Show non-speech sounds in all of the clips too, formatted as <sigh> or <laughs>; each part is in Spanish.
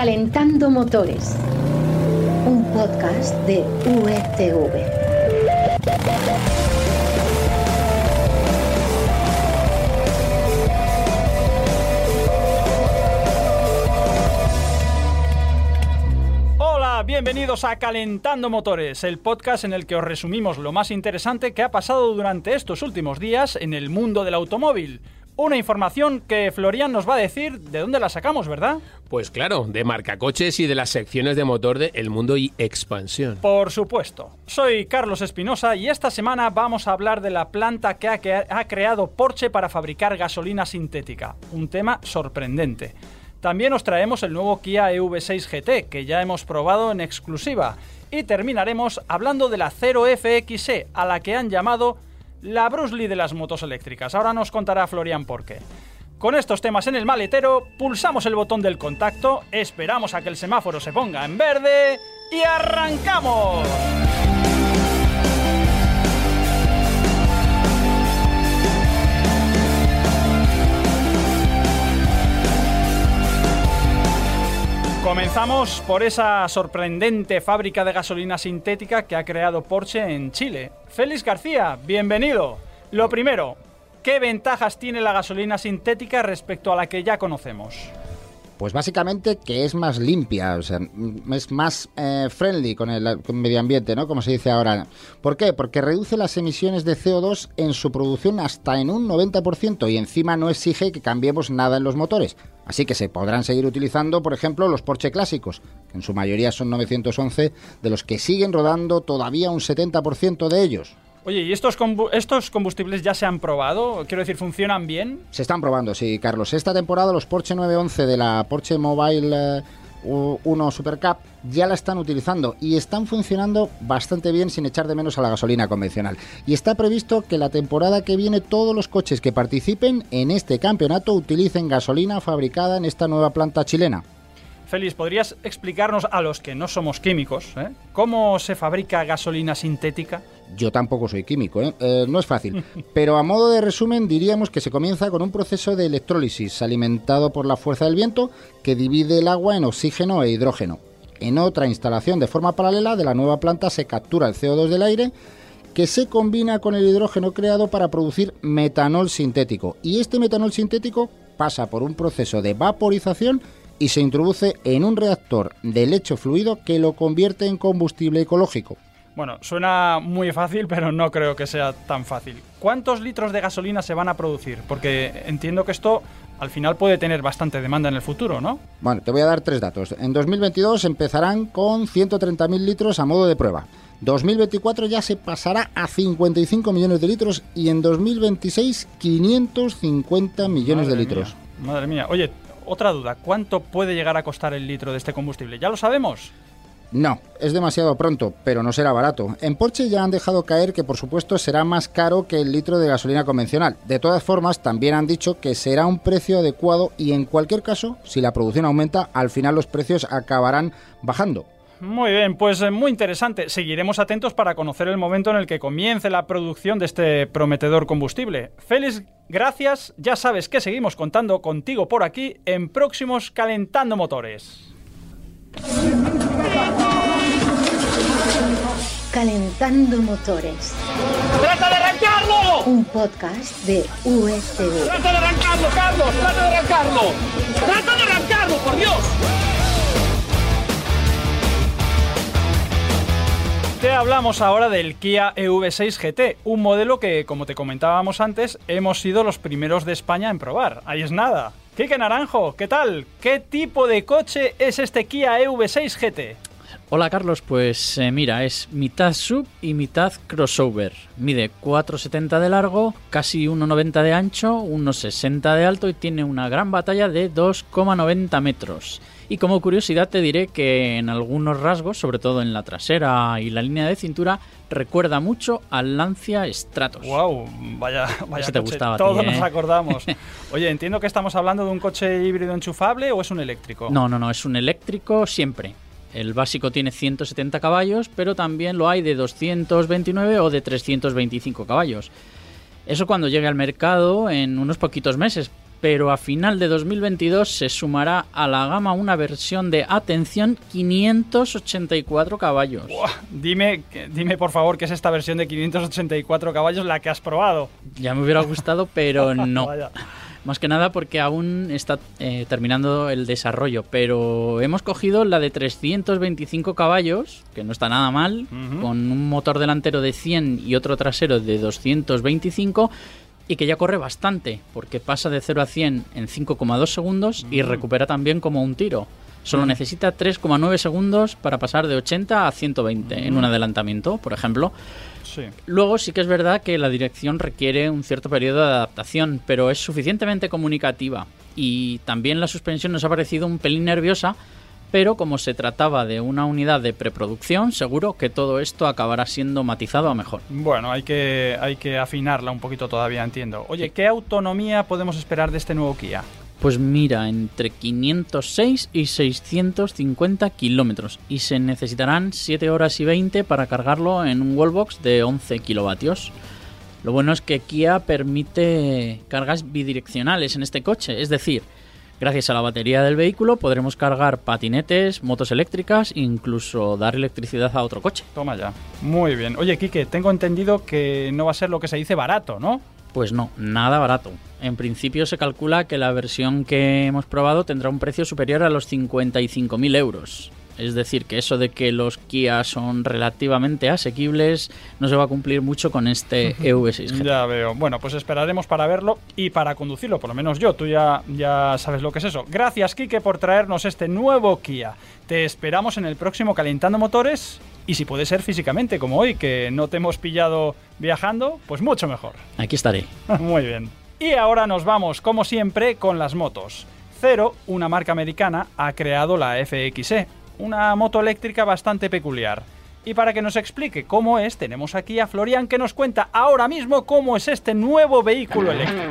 Calentando Motores, un podcast de UETV. Hola, bienvenidos a Calentando Motores, el podcast en el que os resumimos lo más interesante que ha pasado durante estos últimos días en el mundo del automóvil. Una información que Florian nos va a decir de dónde la sacamos, ¿verdad? Pues claro, de marcacoches y de las secciones de motor de El Mundo y Expansión. Por supuesto. Soy Carlos Espinosa y esta semana vamos a hablar de la planta que ha, que ha creado Porsche para fabricar gasolina sintética. Un tema sorprendente. También os traemos el nuevo Kia EV6 GT, que ya hemos probado en exclusiva. Y terminaremos hablando de la 0FXE, a la que han llamado la Bruce Lee de las motos eléctricas. Ahora nos contará Florian por qué. Con estos temas en el maletero, pulsamos el botón del contacto, esperamos a que el semáforo se ponga en verde y arrancamos. Comenzamos por esa sorprendente fábrica de gasolina sintética que ha creado Porsche en Chile. Félix García, bienvenido. Lo primero, ¿qué ventajas tiene la gasolina sintética respecto a la que ya conocemos? Pues básicamente que es más limpia, o sea, es más eh, friendly con el, con el medio ambiente, ¿no? Como se dice ahora. ¿Por qué? Porque reduce las emisiones de CO2 en su producción hasta en un 90% y encima no exige que cambiemos nada en los motores. Así que se podrán seguir utilizando, por ejemplo, los Porsche clásicos, que en su mayoría son 911, de los que siguen rodando todavía un 70% de ellos. Oye, ¿y estos, combu- estos combustibles ya se han probado? Quiero decir, ¿funcionan bien? Se están probando, sí, Carlos. Esta temporada los Porsche 911 de la Porsche Mobile eh, U- 1 Super Cup ya la están utilizando y están funcionando bastante bien sin echar de menos a la gasolina convencional. Y está previsto que la temporada que viene todos los coches que participen en este campeonato utilicen gasolina fabricada en esta nueva planta chilena. Félix, ¿podrías explicarnos a los que no somos químicos eh, cómo se fabrica gasolina sintética? Yo tampoco soy químico, ¿eh? Eh, no es fácil. <laughs> Pero a modo de resumen diríamos que se comienza con un proceso de electrólisis alimentado por la fuerza del viento que divide el agua en oxígeno e hidrógeno. En otra instalación de forma paralela de la nueva planta se captura el CO2 del aire que se combina con el hidrógeno creado para producir metanol sintético. Y este metanol sintético pasa por un proceso de vaporización y se introduce en un reactor de lecho fluido que lo convierte en combustible ecológico. Bueno, suena muy fácil, pero no creo que sea tan fácil. ¿Cuántos litros de gasolina se van a producir? Porque entiendo que esto al final puede tener bastante demanda en el futuro, ¿no? Bueno, te voy a dar tres datos. En 2022 empezarán con 130.000 litros a modo de prueba. 2024 ya se pasará a 55 millones de litros y en 2026 550 millones Madre de litros. mía, madre mía. Oye, otra duda. ¿Cuánto puede llegar a costar el litro de este combustible? ¿Ya lo sabemos? No, es demasiado pronto, pero no será barato. En Porsche ya han dejado caer que por supuesto será más caro que el litro de gasolina convencional. De todas formas, también han dicho que será un precio adecuado y en cualquier caso, si la producción aumenta, al final los precios acabarán bajando. Muy bien, pues eh, muy interesante. Seguiremos atentos para conocer el momento en el que comience la producción de este prometedor combustible. Félix, gracias. Ya sabes que seguimos contando contigo por aquí en próximos Calentando Motores. Calentando Motores, ¡Trata de arrancarlo! un podcast de UETV. ¡Trata de arrancarlo, Carlos! ¡Trata de arrancarlo! ¡Trata de arrancarlo, por Dios! Te hablamos ahora del Kia EV6 GT, un modelo que, como te comentábamos antes, hemos sido los primeros de España en probar. Ahí es nada. Quique Naranjo, ¿qué tal? ¿Qué tipo de coche es este Kia EV6 GT? Hola Carlos, pues eh, mira, es mitad sub y mitad crossover. Mide 4,70 de largo, casi 1,90 de ancho, 1,60 de alto y tiene una gran batalla de 2,90 metros. Y como curiosidad te diré que en algunos rasgos, sobre todo en la trasera y la línea de cintura, recuerda mucho al Lancia Stratos. Wow, vaya, <laughs> vaya Ese te coche. gustaba ti, Todos ¿eh? nos acordamos. <laughs> Oye, entiendo que estamos hablando de un coche híbrido enchufable o es un eléctrico. No, no, no, es un eléctrico siempre. El básico tiene 170 caballos, pero también lo hay de 229 o de 325 caballos. Eso cuando llegue al mercado en unos poquitos meses, pero a final de 2022 se sumará a la gama una versión de, atención, 584 caballos. Buah, dime, dime por favor qué es esta versión de 584 caballos la que has probado. Ya me hubiera gustado, pero <laughs> no. Más que nada porque aún está eh, terminando el desarrollo, pero hemos cogido la de 325 caballos, que no está nada mal, Ujú. con un motor delantero de 100 y otro trasero de 225 y que ya corre bastante, porque pasa de 0 a 100 en 5,2 segundos y recupera también como un tiro. Solo necesita 3,9 segundos para pasar de 80 a 120 en un adelantamiento, por ejemplo. Sí. Luego sí que es verdad que la dirección requiere un cierto periodo de adaptación, pero es suficientemente comunicativa. Y también la suspensión nos ha parecido un pelín nerviosa, pero como se trataba de una unidad de preproducción, seguro que todo esto acabará siendo matizado a mejor. Bueno, hay que, hay que afinarla un poquito todavía, entiendo. Oye, ¿qué autonomía podemos esperar de este nuevo Kia? Pues mira, entre 506 y 650 kilómetros. Y se necesitarán 7 horas y 20 para cargarlo en un wallbox de 11 kilovatios. Lo bueno es que Kia permite cargas bidireccionales en este coche, es decir, gracias a la batería del vehículo podremos cargar patinetes, motos eléctricas e incluso dar electricidad a otro coche. Toma ya. Muy bien. Oye, Quique, tengo entendido que no va a ser lo que se dice barato, ¿no? Pues no, nada barato. En principio se calcula que la versión que hemos probado tendrá un precio superior a los 55.000 euros. Es decir, que eso de que los Kia son relativamente asequibles no se va a cumplir mucho con este <laughs> EV6 GT. Ya veo. Bueno, pues esperaremos para verlo y para conducirlo, por lo menos yo. Tú ya, ya sabes lo que es eso. Gracias, Quique, por traernos este nuevo Kia. Te esperamos en el próximo Calentando Motores y si puede ser físicamente, como hoy, que no te hemos pillado viajando, pues mucho mejor. Aquí estaré. <laughs> Muy bien. Y ahora nos vamos, como siempre, con las motos. Cero, una marca americana, ha creado la FXE, una moto eléctrica bastante peculiar. Y para que nos explique cómo es, tenemos aquí a Florian que nos cuenta ahora mismo cómo es este nuevo vehículo eléctrico.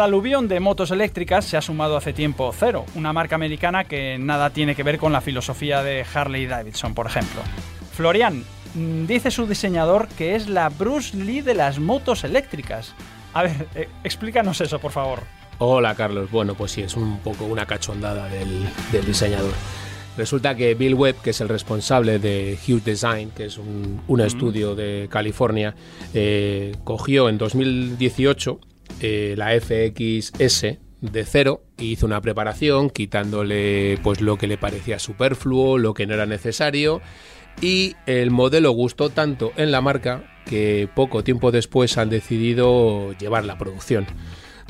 Al aluvión de motos eléctricas se ha sumado hace tiempo Zero, una marca americana que nada tiene que ver con la filosofía de Harley Davidson, por ejemplo. Florian, mm, dice su diseñador que es la Bruce Lee de las motos eléctricas. A ver, eh, explícanos eso, por favor. Hola Carlos, bueno pues sí, es un poco una cachondada del, del diseñador. Resulta que Bill Webb, que es el responsable de Hughes Design, que es un, un estudio de California, eh, cogió en 2018 eh, la FXS de cero y hizo una preparación quitándole pues lo que le parecía superfluo, lo que no era necesario y el modelo gustó tanto en la marca que poco tiempo después han decidido llevar la producción.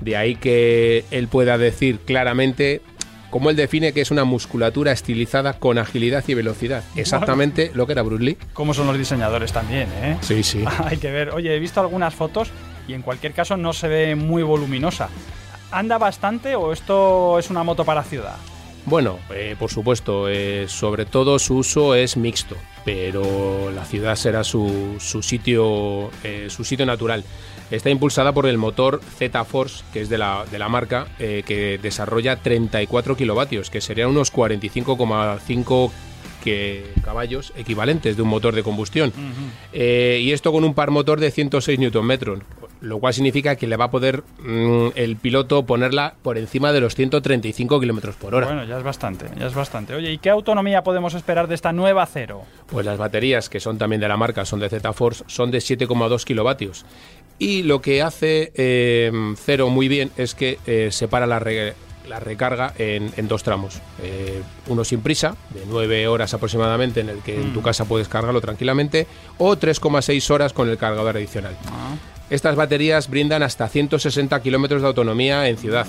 De ahí que él pueda decir claramente como él define que es una musculatura estilizada con agilidad y velocidad. Exactamente lo que era Bruce Lee. ¿Cómo son los diseñadores también, eh? Sí, sí. <laughs> Hay que ver. Oye, he visto algunas fotos y en cualquier caso no se ve muy voluminosa. ¿Anda bastante o esto es una moto para ciudad? Bueno, eh, por supuesto, eh, sobre todo su uso es mixto, pero la ciudad será su, su sitio, eh, su sitio natural. Está impulsada por el motor Z-Force, que es de la, de la marca, que desarrolla 34 kilovatios, que serían unos 45,5 que caballos equivalentes de un motor de combustión. Eh, y esto con un par motor de 106 Nm, lo cual significa que le va a poder mm, el piloto ponerla por encima de los 135 km por hora. Bueno, ya es bastante, ya es bastante. Oye, ¿y qué autonomía podemos esperar de esta nueva Cero? Pues las baterías, que son también de la marca, son de Z-Force, son de 7,2 kilovatios. Y lo que hace eh, Cero muy bien es que eh, separa la, re- la recarga en, en dos tramos. Eh, uno sin prisa, de 9 horas aproximadamente, en el que en tu casa puedes cargarlo tranquilamente, o 3,6 horas con el cargador adicional. Estas baterías brindan hasta 160 kilómetros de autonomía en ciudad.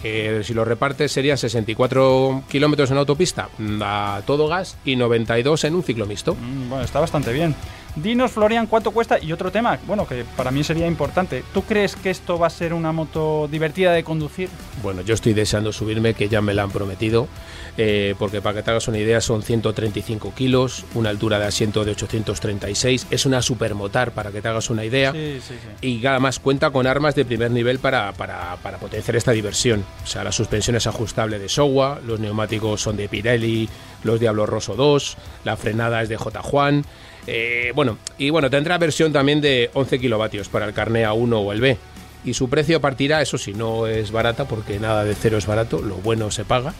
Que si lo repartes serían 64 kilómetros en autopista a todo gas y 92 en un ciclo mixto. Mm, Bueno, está bastante bien. Dinos, Florian, cuánto cuesta y otro tema, bueno, que para mí sería importante. ¿Tú crees que esto va a ser una moto divertida de conducir? Bueno, yo estoy deseando subirme, que ya me la han prometido, eh, porque para que te hagas una idea son 135 kilos, una altura de asiento de 836, es una supermotar para que te hagas una idea, Sí, sí, sí. y además cuenta con armas de primer nivel para, para, para potenciar esta diversión. O sea, la suspensión es ajustable de Showa, los neumáticos son de Pirelli, los Diablo Rosso 2, la frenada es de J. Juan. Eh, bueno, y bueno, tendrá versión también de 11 kilovatios para el carné A1 o el B. Y su precio partirá, eso sí, no es barata porque nada de cero es barato, lo bueno se paga.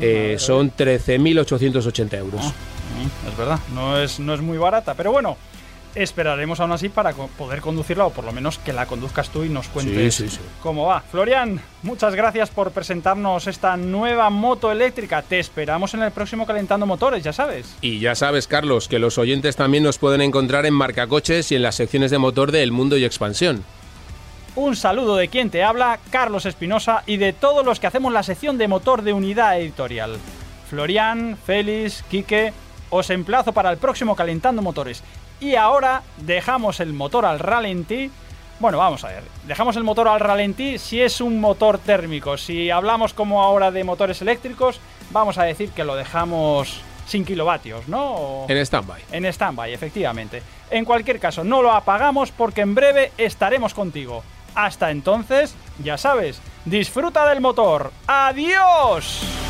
Eh, son 13.880 euros. Mm, Es verdad, no es, no es muy barata, pero bueno, esperaremos aún así para poder conducirla o por lo menos que la conduzcas tú y nos cuentes Sí, sí, sí. cómo va. Florian, muchas gracias por presentarnos esta nueva moto eléctrica. Te esperamos en el próximo Calentando Motores, ya sabes. Y ya sabes, Carlos, que los oyentes también nos pueden encontrar en Marcacoches y en las secciones de motor de El Mundo y Expansión. Un saludo de quien te habla, Carlos Espinosa, y de todos los que hacemos la sección de motor de unidad editorial. Florian, Félix, Quique, os emplazo para el próximo Calentando Motores. Y ahora dejamos el motor al ralentí. Bueno, vamos a ver. Dejamos el motor al ralentí si es un motor térmico. Si hablamos como ahora de motores eléctricos, vamos a decir que lo dejamos sin kilovatios, ¿no? O- En stand-by. en stand-by, efectivamente. En cualquier caso, no lo apagamos porque en breve estaremos contigo. Hasta entonces, ya sabes, disfruta del motor. ¡Adiós!